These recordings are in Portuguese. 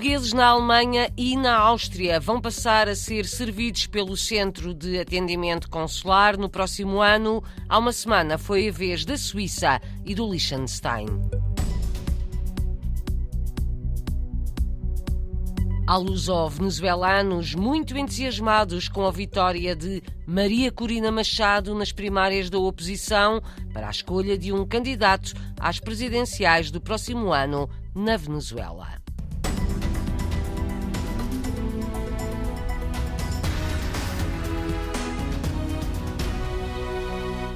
Portugueses na Alemanha e na Áustria vão passar a ser servidos pelo Centro de Atendimento Consular no próximo ano. Há uma semana foi a vez da Suíça e do Liechtenstein. Há luso-venezuelanos muito entusiasmados com a vitória de Maria Corina Machado nas primárias da oposição para a escolha de um candidato às presidenciais do próximo ano na Venezuela.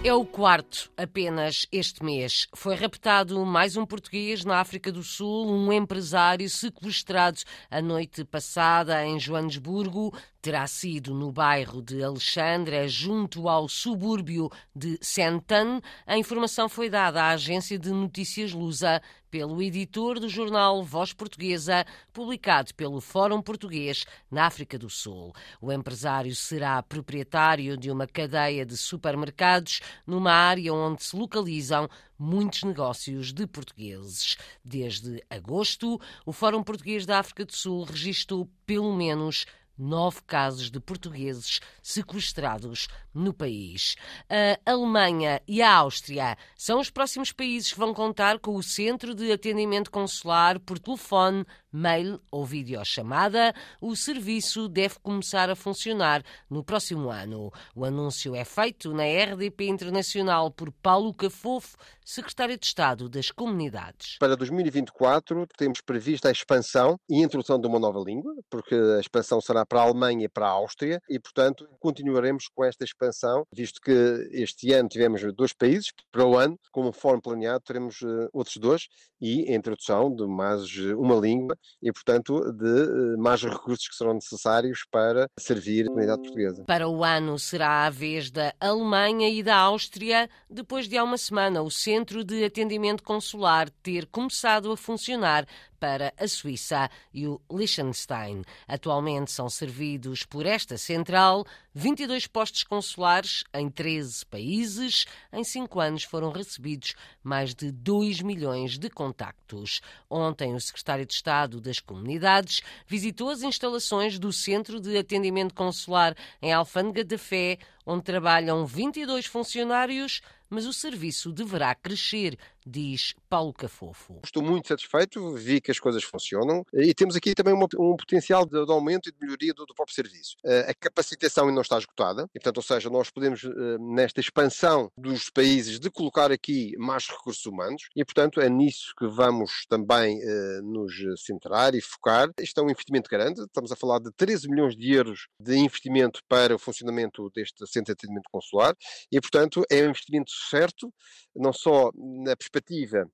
É o quarto apenas este mês. Foi raptado mais um português na África do Sul, um empresário sequestrado a noite passada em Joanesburgo. Terá sido no bairro de Alexandra, junto ao subúrbio de Sentan. A informação foi dada à agência de notícias Lusa pelo editor do jornal Voz Portuguesa, publicado pelo Fórum Português na África do Sul. O empresário será proprietário de uma cadeia de supermercados numa área onde se localizam muitos negócios de portugueses. Desde agosto, o Fórum Português da África do Sul registrou pelo menos nove casos de portugueses sequestrados no país. A Alemanha e a Áustria são os próximos países que vão contar com o Centro de Atendimento Consular por telefone, mail ou videochamada. O serviço deve começar a funcionar no próximo ano. O anúncio é feito na RDP Internacional por Paulo Cafofo, secretário de Estado das Comunidades. Para 2024 temos previsto a expansão e introdução de uma nova língua, porque a expansão será para a Alemanha e para a Áustria e, portanto, continuaremos com esta expansão, visto que este ano tivemos dois países, para o ano, conforme planeado, teremos uh, outros dois e a introdução de mais uma língua e, portanto, de uh, mais recursos que serão necessários para servir a comunidade portuguesa. Para o ano será a vez da Alemanha e da Áustria, depois de há uma semana o Centro de Atendimento Consular ter começado a funcionar para a Suíça e o Liechtenstein. Atualmente são servidos por esta central 22 postos consulares em 13 países. Em cinco anos foram recebidos mais de 2 milhões de contactos. Ontem, o secretário de Estado das Comunidades visitou as instalações do Centro de Atendimento Consular em Alfândega da Fé, onde trabalham 22 funcionários mas o serviço deverá crescer, diz Paulo Cafofo. Estou muito satisfeito, vi que as coisas funcionam e temos aqui também uma, um potencial de, de, aumento e de melhoria do, do próprio serviço. Uh, a capacitação ainda não está esgotada, e, portanto, ou seja, nós podemos, uh, nesta expansão dos países, de colocar aqui mais recursos humanos e, portanto, é nisso que vamos também uh, nos centrar e focar. Isto é um investimento grande, estamos a falar de 13 milhões de euros de investimento para o funcionamento deste centro de atendimento consular e, portanto, é um investimento certo, não só na perspectiva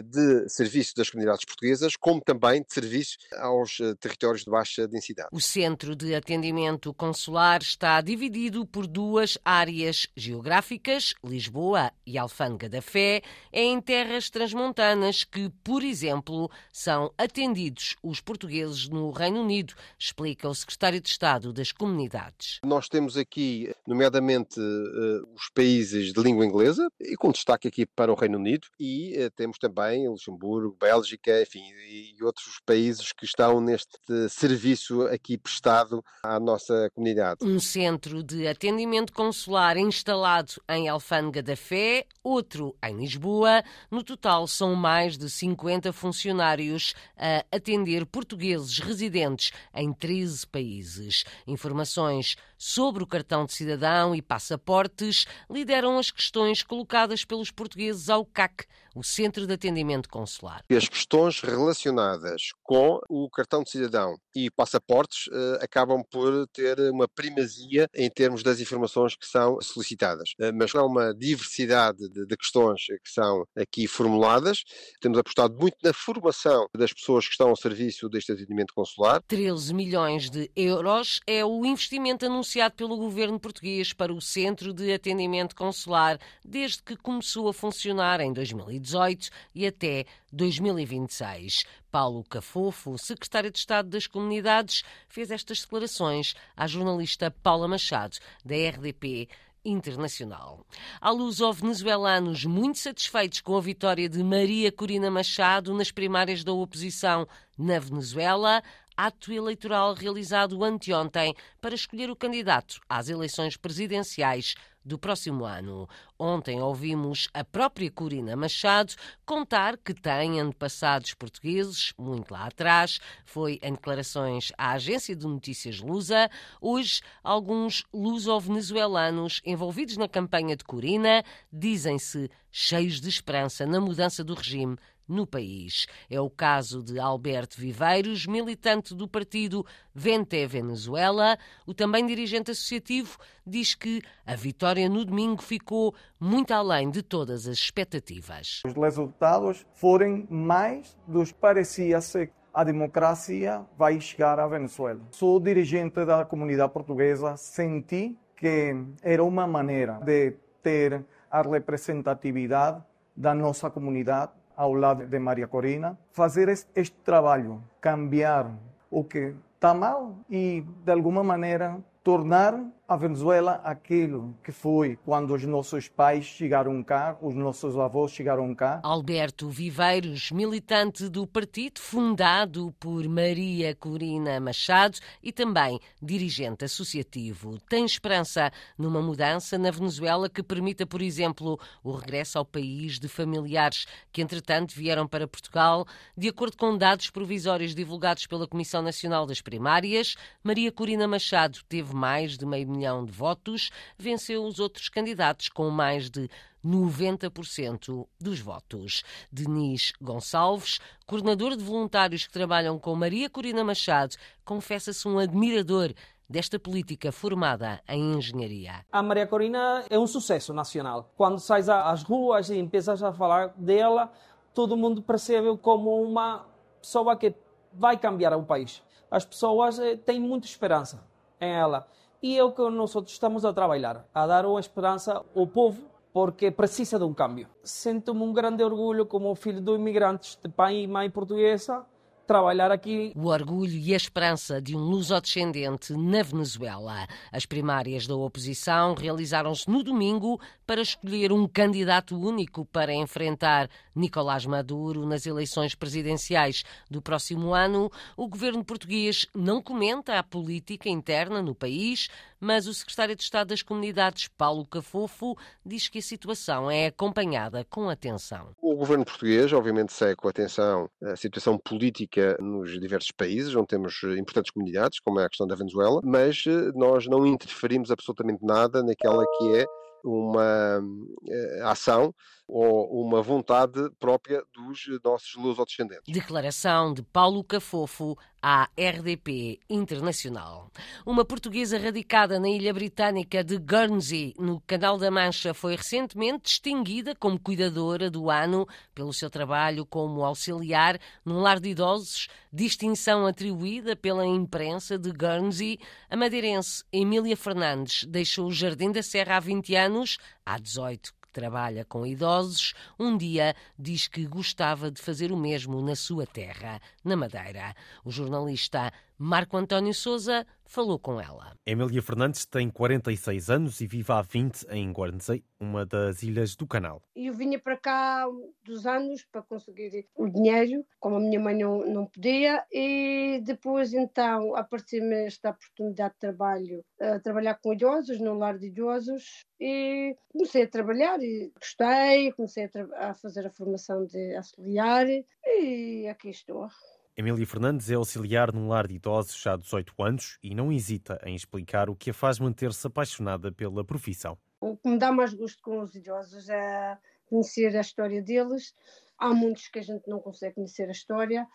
de serviço das comunidades portuguesas, como também de serviço aos eh, territórios de baixa densidade. O Centro de Atendimento Consular está dividido por duas áreas geográficas, Lisboa e Alfândega da Fé, em terras transmontanas que, por exemplo, são atendidos os portugueses no Reino Unido, explica o Secretário de Estado das Comunidades. Nós temos aqui, nomeadamente, eh, os países de língua inglesa, e com destaque aqui para o Reino Unido, e eh, temos também também, Luxemburgo, Bélgica, enfim, e outros países que estão neste serviço aqui prestado à nossa comunidade. Um centro de atendimento consular instalado em Alfândega da Fé, outro em Lisboa. No total, são mais de 50 funcionários a atender portugueses residentes em 13 países. Informações sobre o cartão de cidadão e passaportes lideram as questões colocadas pelos portugueses ao CAC, o Centro de Atendimento Consular. As questões relacionadas com o cartão de cidadão e passaportes uh, acabam por ter uma primazia em termos das informações que são solicitadas. Uh, mas há uma diversidade de, de, questões que são aqui formuladas. Temos apostado muito na formação das pessoas que estão ao serviço deste atendimento consular. 13 milhões de euros é o investimento anunciado pelo governo português para o Centro de Atendimento Consular desde que começou a funcionar em 2018 e até 2026. Paulo Cafofo, secretário de Estado das Comunidades, fez estas declarações à jornalista Paula Machado, da RDP internacional. Há luso-venezuelanos muito satisfeitos com a vitória de Maria Corina Machado nas primárias da oposição na Venezuela, ato eleitoral realizado anteontem para escolher o candidato às eleições presidenciais do próximo ano. Ontem ouvimos a própria Corina Machado contar que tem antepassados portugueses, muito lá atrás, foi em declarações à agência de notícias Lusa. Hoje, alguns luso-venezuelanos envolvidos na campanha de Corina dizem-se cheios de esperança na mudança do regime no país. É o caso de Alberto Viveiros, militante do partido Vente Venezuela. O também dirigente associativo diz que a vitória no domingo ficou muito além de todas as expectativas. Os resultados foram mais dos que parecia ser a democracia vai chegar à Venezuela. Sou dirigente da comunidade portuguesa, senti que era uma maneira de ter a representatividade da nossa comunidade ao lado de Maria Corina, fazer este trabalho, cambiar o que está mal e, de alguma maneira, tornar a Venezuela aquilo que foi quando os nossos pais chegaram cá, os nossos avós chegaram cá. Alberto Viveiros, militante do partido fundado por Maria Corina Machado e também dirigente associativo, tem esperança numa mudança na Venezuela que permita, por exemplo, o regresso ao país de familiares que, entretanto, vieram para Portugal. De acordo com dados provisórios divulgados pela Comissão Nacional das Primárias, Maria Corina Machado teve mais de meio milhão milhão de votos, venceu os outros candidatos com mais de 90% dos votos. Denis Gonçalves, coordenador de voluntários que trabalham com Maria Corina Machado, confessa-se um admirador desta política formada em engenharia. A Maria Corina é um sucesso nacional. Quando sais às ruas e empiezas a falar dela, todo mundo percebe como uma pessoa que vai cambiar o país. As pessoas eh, têm muita esperança em ela. E é o que nós estamos a trabalhar, a dar uma esperança ao povo, porque precisa de um cambio. Sinto-me um grande orgulho como filho de imigrantes de pai e mãe portuguesa, trabalhar aqui. O orgulho e a esperança de um luso-descendente na Venezuela. As primárias da oposição realizaram-se no domingo para escolher um candidato único para enfrentar Nicolás Maduro nas eleições presidenciais do próximo ano. O governo português não comenta a política interna no país, mas o secretário de Estado das Comunidades, Paulo Cafofo, diz que a situação é acompanhada com atenção. O governo português, obviamente, segue com atenção a situação política nos diversos países, onde temos importantes comunidades, como é a questão da Venezuela, mas eh, nós não interferimos absolutamente nada naquela que é uma uh, ação ou uma vontade própria dos nossos lusodescendentes. Declaração de Paulo Cafofo à RDP Internacional. Uma portuguesa radicada na ilha britânica de Guernsey, no Canal da Mancha, foi recentemente distinguida como cuidadora do ano pelo seu trabalho como auxiliar num lar de idosos, distinção atribuída pela imprensa de Guernsey. A madeirense Emília Fernandes deixou o Jardim da Serra há 20 anos, há 18 trabalha com idosos, um dia diz que gostava de fazer o mesmo na sua terra, na Madeira. O jornalista Marco António Souza falou com ela. Emília Fernandes tem 46 anos e vive há 20 em Guernsey, uma das ilhas do Canal. Eu vinha para cá dos anos para conseguir o dinheiro, como a minha mãe não, não podia, e depois então apareceu-me esta oportunidade de trabalho, a trabalhar com idosos, no lar de idosos, e comecei a trabalhar e gostei, comecei a, a fazer a formação de auxiliar e aqui estou. Emília Fernandes é auxiliar num lar de idosos já há 18 anos e não hesita em explicar o que a faz manter-se apaixonada pela profissão. O que me dá mais gosto com os idosos é conhecer a história deles. Há muitos que a gente não consegue conhecer a história,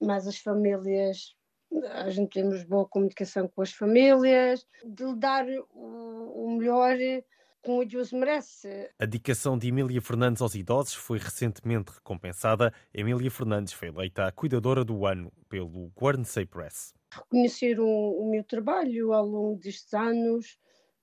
mas as famílias, a gente temos boa comunicação com as famílias, de dar o, o melhor A dedicação de Emília Fernandes aos idosos foi recentemente recompensada. Emília Fernandes foi eleita a cuidadora do ano pelo Guernsey Press. Reconhecer o, o meu trabalho ao longo destes anos,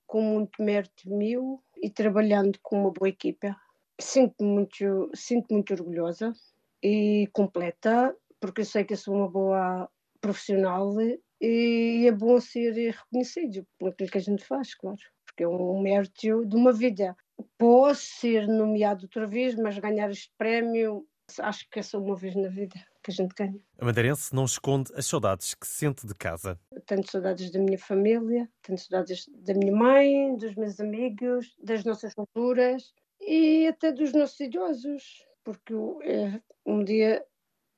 com muito mérito meu e trabalhando com uma boa equipa. Sinto-me muito, sinto muito orgulhosa e completa, porque eu sei que eu sou uma boa profissional e é bom ser reconhecido por aquilo que a gente faz, claro porque é um mérito de uma vida. Posso ser nomeado outra vez, mas ganhar este prémio, acho que é só uma vez na vida que a gente ganha. A madeirense não esconde as saudades que sente de casa. Tenho saudades da minha família, tenho saudades da minha mãe, dos meus amigos, das nossas culturas e até dos nossos idosos, porque é, um dia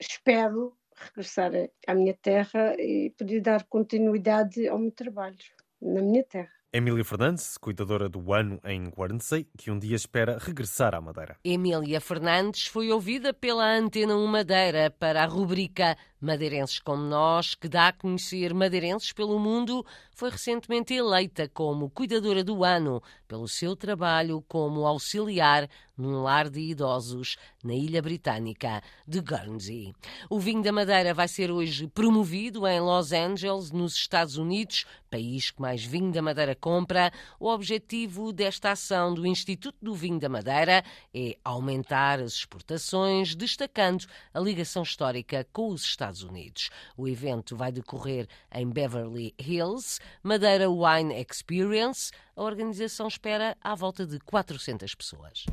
espero regressar à minha terra e poder dar continuidade ao meu trabalho na minha terra. Emília Fernandes, cuidadora do ano em Guarnesey, que um dia espera regressar à Madeira. Emília Fernandes foi ouvida pela Antena 1 Madeira para a rubrica Madeirenses como Nós, que dá a conhecer madeirenses pelo mundo, foi recentemente eleita como cuidadora do ano pelo seu trabalho como auxiliar num lar de idosos na ilha britânica de Guernsey. O vinho da Madeira vai ser hoje promovido em Los Angeles, nos Estados Unidos, país que mais vinho da Madeira compra. O objetivo desta ação do Instituto do Vinho da Madeira é aumentar as exportações, destacando a ligação histórica com os Estados Unidos. O evento vai decorrer em Beverly Hills, Madeira Wine Experience. A organização espera à volta de 400 pessoas.